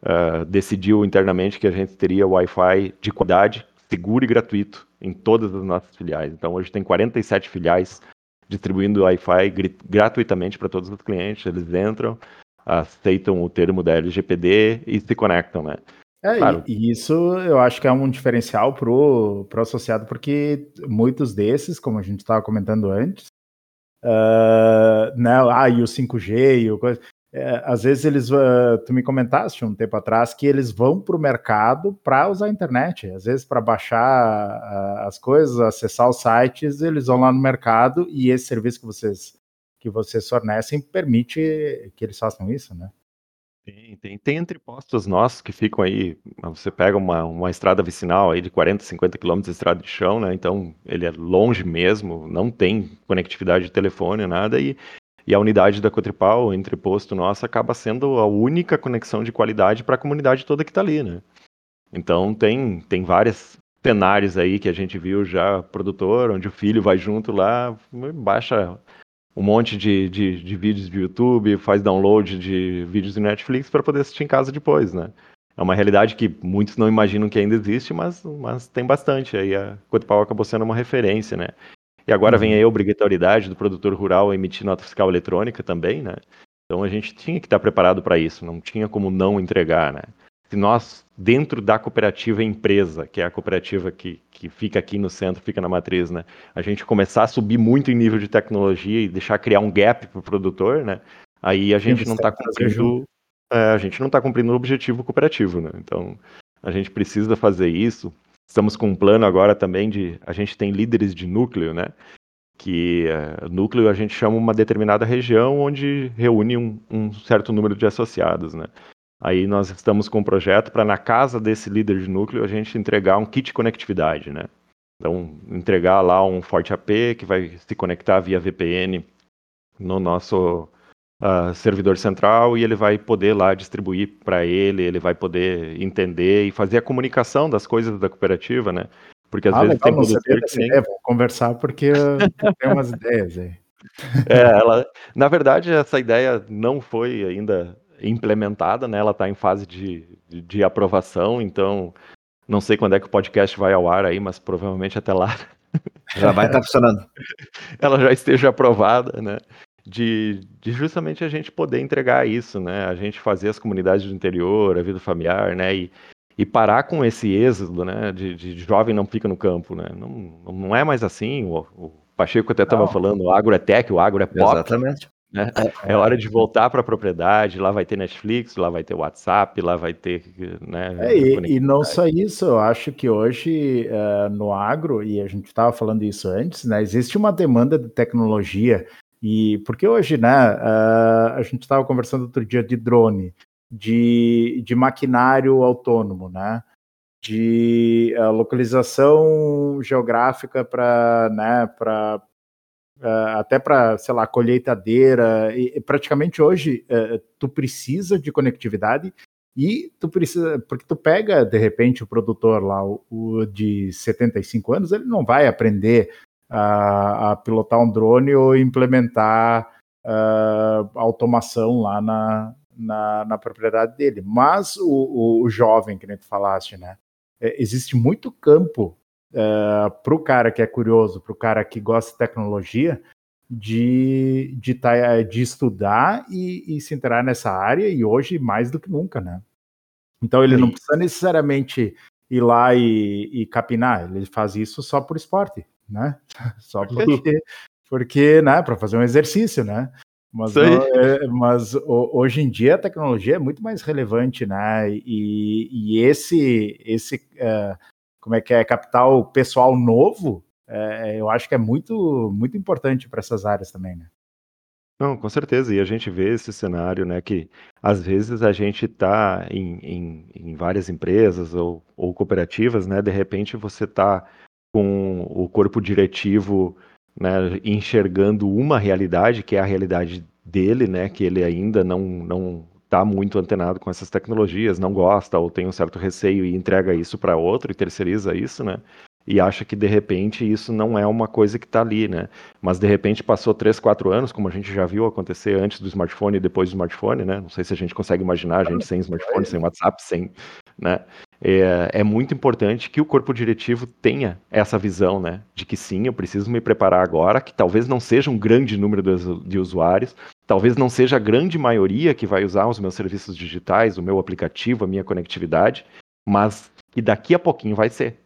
uh, decidiu internamente que a gente teria Wi-Fi de qualidade, seguro e gratuito em todas as nossas filiais. Então hoje tem 47 filiais distribuindo Wi-Fi gratuitamente para todos os clientes. Eles entram, aceitam o termo da LGPD e se conectam, né? É, claro. e, isso eu acho que é um diferencial pro, pro associado, porque muitos desses, como a gente estava comentando antes, uh, né, ah, e o 5G e o coisa, é, às vezes eles, uh, tu me comentaste um tempo atrás que eles vão para o mercado para usar a internet, às vezes para baixar uh, as coisas, acessar os sites, eles vão lá no mercado e esse serviço que vocês que vocês fornecem permite que eles façam isso, né? Tem, tem, tem entrepostos nossos que ficam aí. Você pega uma, uma estrada vicinal aí de 40, 50 quilômetros de estrada de chão, né? Então ele é longe mesmo, não tem conectividade de telefone, nada, e, e a unidade da Cotripal, o entreposto nosso, acaba sendo a única conexão de qualidade para a comunidade toda que está ali, né? Então tem, tem vários cenários aí que a gente viu já, produtor, onde o filho vai junto lá, baixa um monte de, de, de vídeos de YouTube, faz download de vídeos do Netflix para poder assistir em casa depois, né? É uma realidade que muitos não imaginam que ainda existe, mas, mas tem bastante. Aí a Cotipau acabou sendo uma referência, né? E agora uhum. vem aí a obrigatoriedade do produtor rural emitir nota fiscal eletrônica também, né? Então a gente tinha que estar preparado para isso, não tinha como não entregar, né? Se nós, dentro da cooperativa empresa, que é a cooperativa que, que fica aqui no centro, fica na matriz, né, a gente começar a subir muito em nível de tecnologia e deixar criar um gap para o produtor, né, aí a gente não está cumprindo, é, a gente não está cumprindo o objetivo cooperativo, né, então a gente precisa fazer isso. Estamos com um plano agora também de, a gente tem líderes de núcleo, né, que é, núcleo a gente chama uma determinada região onde reúne um, um certo número de associados, né. Aí nós estamos com um projeto para na casa desse líder de núcleo a gente entregar um kit de conectividade, né? Então, entregar lá um Forte AP que vai se conectar via VPN no nosso uh, servidor central e ele vai poder lá distribuir para ele, ele vai poder entender e fazer a comunicação das coisas da cooperativa, né? Porque às ah, vezes legal, tem produtor que nem... vou conversar porque tenho umas ideias aí. É, ela, na verdade, essa ideia não foi ainda implementada, né? Ela está em fase de, de, de, aprovação, então não sei quando é que o podcast vai ao ar aí, mas provavelmente até lá. Já vai estar tá funcionando. Ela já esteja aprovada, né? De, de, justamente a gente poder entregar isso, né? A gente fazer as comunidades do interior, a vida familiar, né? E, e parar com esse êxodo, né? De, de jovem não fica no campo, né? Não, não é mais assim. O, o Pacheco até estava falando, o agro é tech, o agro é pop. Exatamente. Né? É, é hora de voltar para a propriedade, lá vai ter Netflix, lá vai ter WhatsApp, lá vai ter. Né, é, e, e, não só isso, eu acho que hoje uh, no agro, e a gente estava falando isso antes, né, existe uma demanda de tecnologia E porque hoje, né, uh, a gente estava conversando outro dia de drone, de, de maquinário autônomo, né? De uh, localização geográfica para, né, até para, sei lá, colheitadeira. E, praticamente hoje uh, tu precisa de conectividade e tu precisa, porque tu pega de repente o produtor lá, o, de 75 anos, ele não vai aprender a, a pilotar um drone ou implementar uh, automação lá na, na, na, propriedade dele. Mas o, o, o jovem, que nem tu falaste, né? É, existe muito campo uh, é, para o cara que é curioso, para o cara que gosta de tecnologia, de, de, tá, de estudar e, e, se entrar nessa área, e hoje mais do que nunca, né? Então ele Sim. não precisa necessariamente ir lá e, e, capinar, ele faz isso só por esporte, né? Só porque, porque né, para fazer um exercício, né? Mas, não, é, mas hoje em dia a tecnologia é muito mais relevante, né? E, e esse, esse uh, como é que é, capital pessoal novo, é, eu acho que é muito, muito importante para essas áreas também, né? Não, com certeza. E a gente vê esse cenário, né, que às vezes a gente está em, em, em, várias empresas ou, ou, cooperativas, né, de repente você está com o corpo diretivo, né, enxergando uma realidade, que é a realidade dele, né, que ele ainda não, não está muito antenado com essas tecnologias, não gosta ou tem um certo receio e entrega isso para outro e terceiriza isso, né? E acha que de repente isso não é uma coisa que está ali, né? Mas de repente passou 3, 4 anos, como a gente já viu acontecer antes do smartphone e depois do smartphone, né? Não sei se a gente consegue imaginar a gente sem smartphone, sem WhatsApp, sem, né? É, é, muito importante que o corpo diretivo tenha essa visão, né? De que sim, eu preciso me preparar agora, que talvez não seja um grande número de usuários, talvez não seja a grande maioria que vai usar os meus serviços digitais, o meu aplicativo, a minha conectividade, mas que daqui a pouquinho vai ser.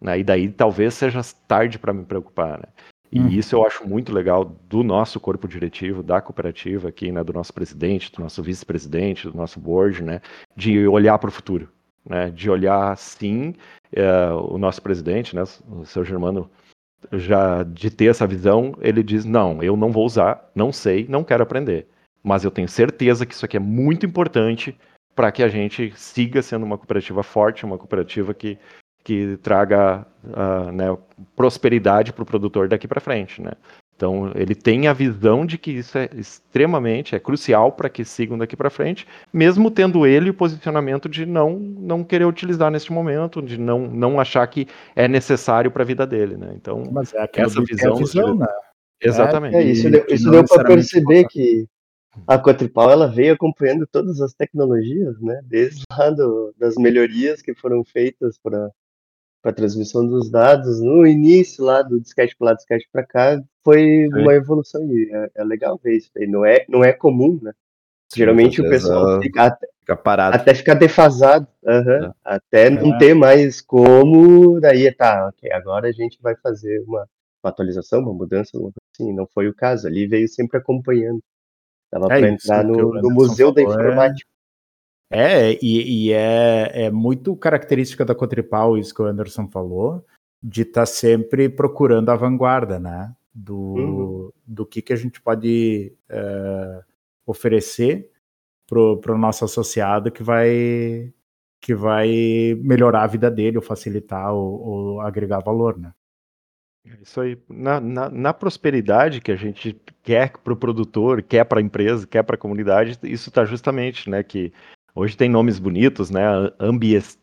Né? E daí talvez seja tarde para me preocupar. Né? E hum. isso eu acho muito legal do nosso corpo diretivo, da cooperativa aqui, né? do nosso presidente, do nosso vice-presidente, do nosso board, né? de olhar para o futuro né, de olhar sim é, o nosso presidente, né, o seu Germano, já de ter essa visão, ele diz: não, eu não vou usar, não sei, não quero aprender, mas eu tenho certeza que isso aqui é muito importante para que a gente siga sendo uma cooperativa forte, uma cooperativa que, que traga uh, né, prosperidade para o produtor daqui para frente, né? Então, ele tem a visão de que isso é extremamente, é crucial para que sigam daqui para frente, mesmo tendo ele o posicionamento de não não querer utilizar neste momento, de não, não achar que é necessário para a vida dele, né? Então, Mas é essa visão, é visão né? Exatamente. É, é isso, deu, isso deu para perceber que a Quatripal ela veio acompanhando todas as tecnologias, né? Desde lá do, das melhorias que foram feitas para para transmissão dos dados no início lá do disquete para lá, disquete para cá, foi uma evolução e é, é, legal ver isso aí. Não é, não é comum, né? Sim, Geralmente o pessoal fica, até, fica parado. Até ficar defasado. Uhum, é. Até é. não ter mais como. Daí tá, ok, agora a gente vai fazer uma, uma atualização, uma mudança, uma assim. Não foi o caso. Ali veio sempre acompanhando. Dava é para entrar no, no Museu da é Informática. É, e, e é, é muito característica da Cotripal, isso que o Anderson falou, de estar tá sempre procurando a vanguarda, né? Do, uhum. do que, que a gente pode uh, oferecer para o nosso associado que vai que vai melhorar a vida dele, ou facilitar, ou, ou agregar valor, né? É isso aí. Na, na, na, prosperidade que a gente quer para o produtor, quer para a empresa, quer para a comunidade, isso está justamente, né, que Hoje tem nomes bonitos, né?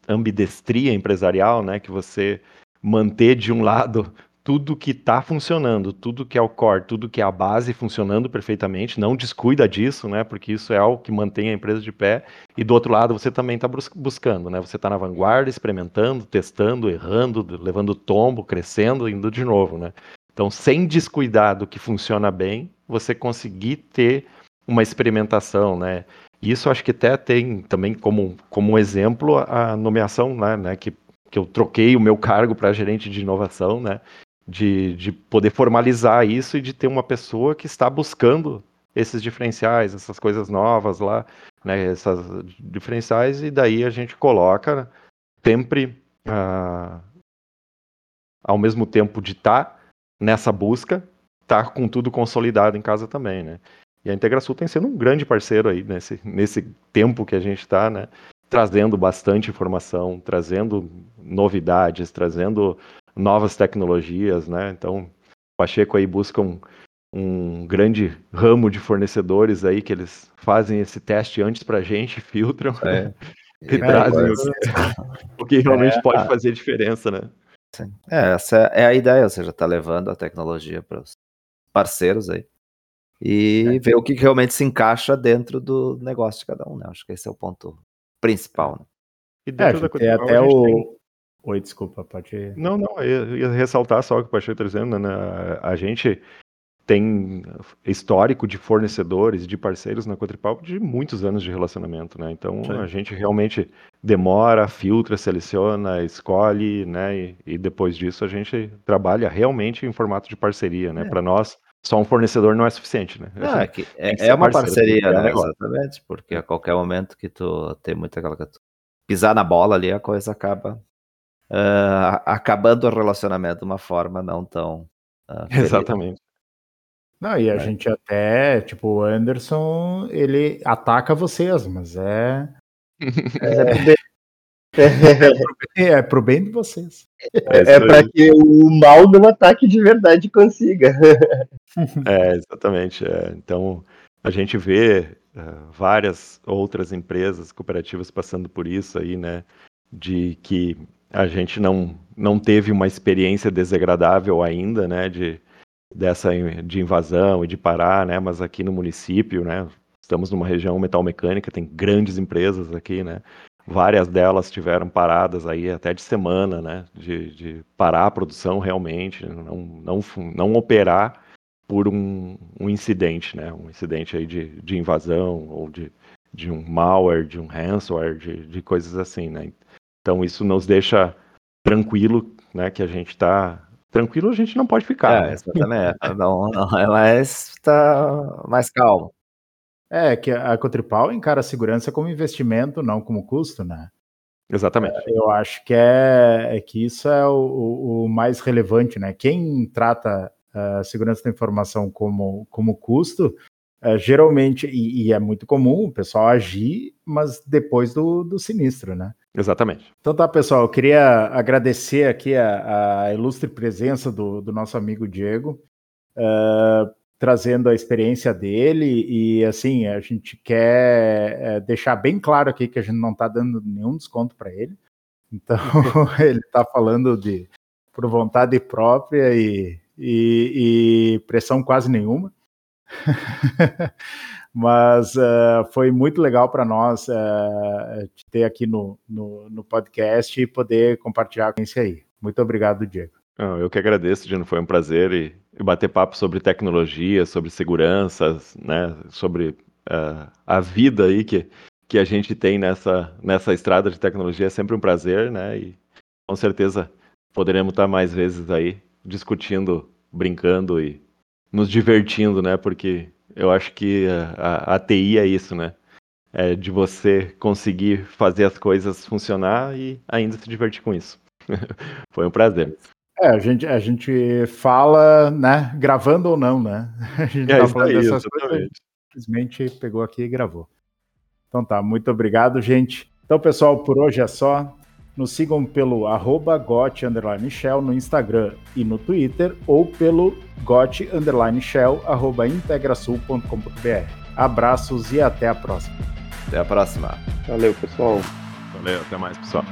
Ambidestria empresarial, né? Que você manter de um lado tudo que está funcionando, tudo que é o core, tudo que é a base funcionando perfeitamente, não descuida disso, né? Porque isso é algo que mantém a empresa de pé. E do outro lado você também está buscando, né? Você está na vanguarda, experimentando, testando, errando, levando tombo, crescendo, indo de novo, né? Então, sem descuidar do que funciona bem, você conseguir ter uma experimentação, né? Isso acho que até tem também como, como exemplo a nomeação, né, né que, que eu troquei o meu cargo para gerente de inovação, né, de, de poder formalizar isso e de ter uma pessoa que está buscando esses diferenciais, essas coisas novas lá, né, essas diferenciais, e daí a gente coloca sempre ah, ao mesmo tempo de estar tá nessa busca, tá com tudo consolidado em casa também, né? E a IntegraSul tem sido um grande parceiro aí nesse, nesse tempo que a gente está, né? Trazendo bastante informação, trazendo novidades, trazendo novas tecnologias, né? Então, o Pacheco aí busca um, um grande ramo de fornecedores aí que eles fazem esse teste antes para a gente, filtram é. e é, trazem é, o, que, o que realmente é, pode fazer diferença, né? Sim. É, essa é a ideia, ou seja, tá levando a tecnologia para os parceiros aí e é. ver o que realmente se encaixa dentro do negócio de cada um, né? Acho que esse é o ponto principal, né? E dentro é, da tem até o... Tem... Oi, desculpa, pode... Não, não, eu ia ressaltar só o que o Pacheco está dizendo, né? A gente tem histórico de fornecedores, de parceiros na Quadripalp de muitos anos de relacionamento, né? Então Sim. a gente realmente demora, filtra, seleciona, escolhe, né? E, e, depois disso a gente trabalha realmente em formato de parceria, né? É. Para nós só um fornecedor não é suficiente, né? Não, é, que é, é uma parceria, né? Exatamente, porque a qualquer momento que tu tem muita aquela pisar na bola ali, a coisa acaba uh, acabando o relacionamento de uma forma não tão uh, Exatamente. Não, e a né? gente até, tipo, o Anderson, ele ataca vocês, mas é. É, é, é, pro bem de vocês. É, é para que o mal não ataque de verdade consiga. É, exatamente. É. Então, a gente vê uh, várias outras empresas cooperativas passando por isso aí, né? De que a gente não, não teve uma experiência desagradável ainda, né? De, dessa de invasão e de parar, né? Mas aqui no município, né? Estamos numa região metal mecânica, tem grandes empresas aqui, né? Várias delas tiveram paradas aí até de semana, né? De, de parar a produção realmente, não, não, não operar por um, um incidente, né? Um incidente aí de, de invasão ou de, de um malware, de um ransomware, de, de coisas assim, né? Então isso nos deixa tranquilo, né? Que a gente está tranquilo a gente não pode ficar. É, né? exatamente. não, não, é mais, tá mais calmo. É, que a Cotripal encara a segurança como investimento, não como custo, né? Exatamente. Eu acho que é, é que isso é o, o, mais relevante, né? Quem trata a segurança da informação como, como custo, é, geralmente, e, e, é muito comum o pessoal agir, mas depois do, do sinistro, né? Exatamente. Então tá, pessoal, eu queria agradecer aqui a, a ilustre presença do, do, nosso amigo Diego, uh, trazendo a experiência dele e, assim, a gente quer uh, deixar bem claro aqui que a gente não está dando nenhum desconto para ele. Então, ele está falando de por vontade própria e, e, e pressão quase nenhuma. Mas uh, foi muito legal para nós uh, te ter aqui no, no, no, podcast e poder compartilhar com isso aí. Muito obrigado, Diego. Eu que agradeço, Dino. Foi um prazer e, e, bater papo sobre tecnologia, sobre segurança, né, sobre uh, a vida aí que, que a gente tem nessa, nessa estrada de tecnologia. É sempre um prazer, né? E com certeza poderemos estar mais vezes aí discutindo, brincando e nos divertindo, né? Porque eu acho que a, a, TI é isso, né? É de você conseguir fazer as coisas funcionar e ainda se divertir com isso. Foi um prazer. É, a gente, a gente fala, né, gravando ou não, né? A gente é, tá falando aí, dessas exatamente. coisas, simplesmente pegou aqui e gravou. Então tá, muito obrigado, gente. Então, pessoal, por hoje é só. Nos sigam pelo arroba got, shell no Instagram e no Twitter ou pelo got, shell, arroba integrasul.com.br. Abraços e até a próxima. Até a próxima. Valeu, pessoal. Valeu, até mais, pessoal.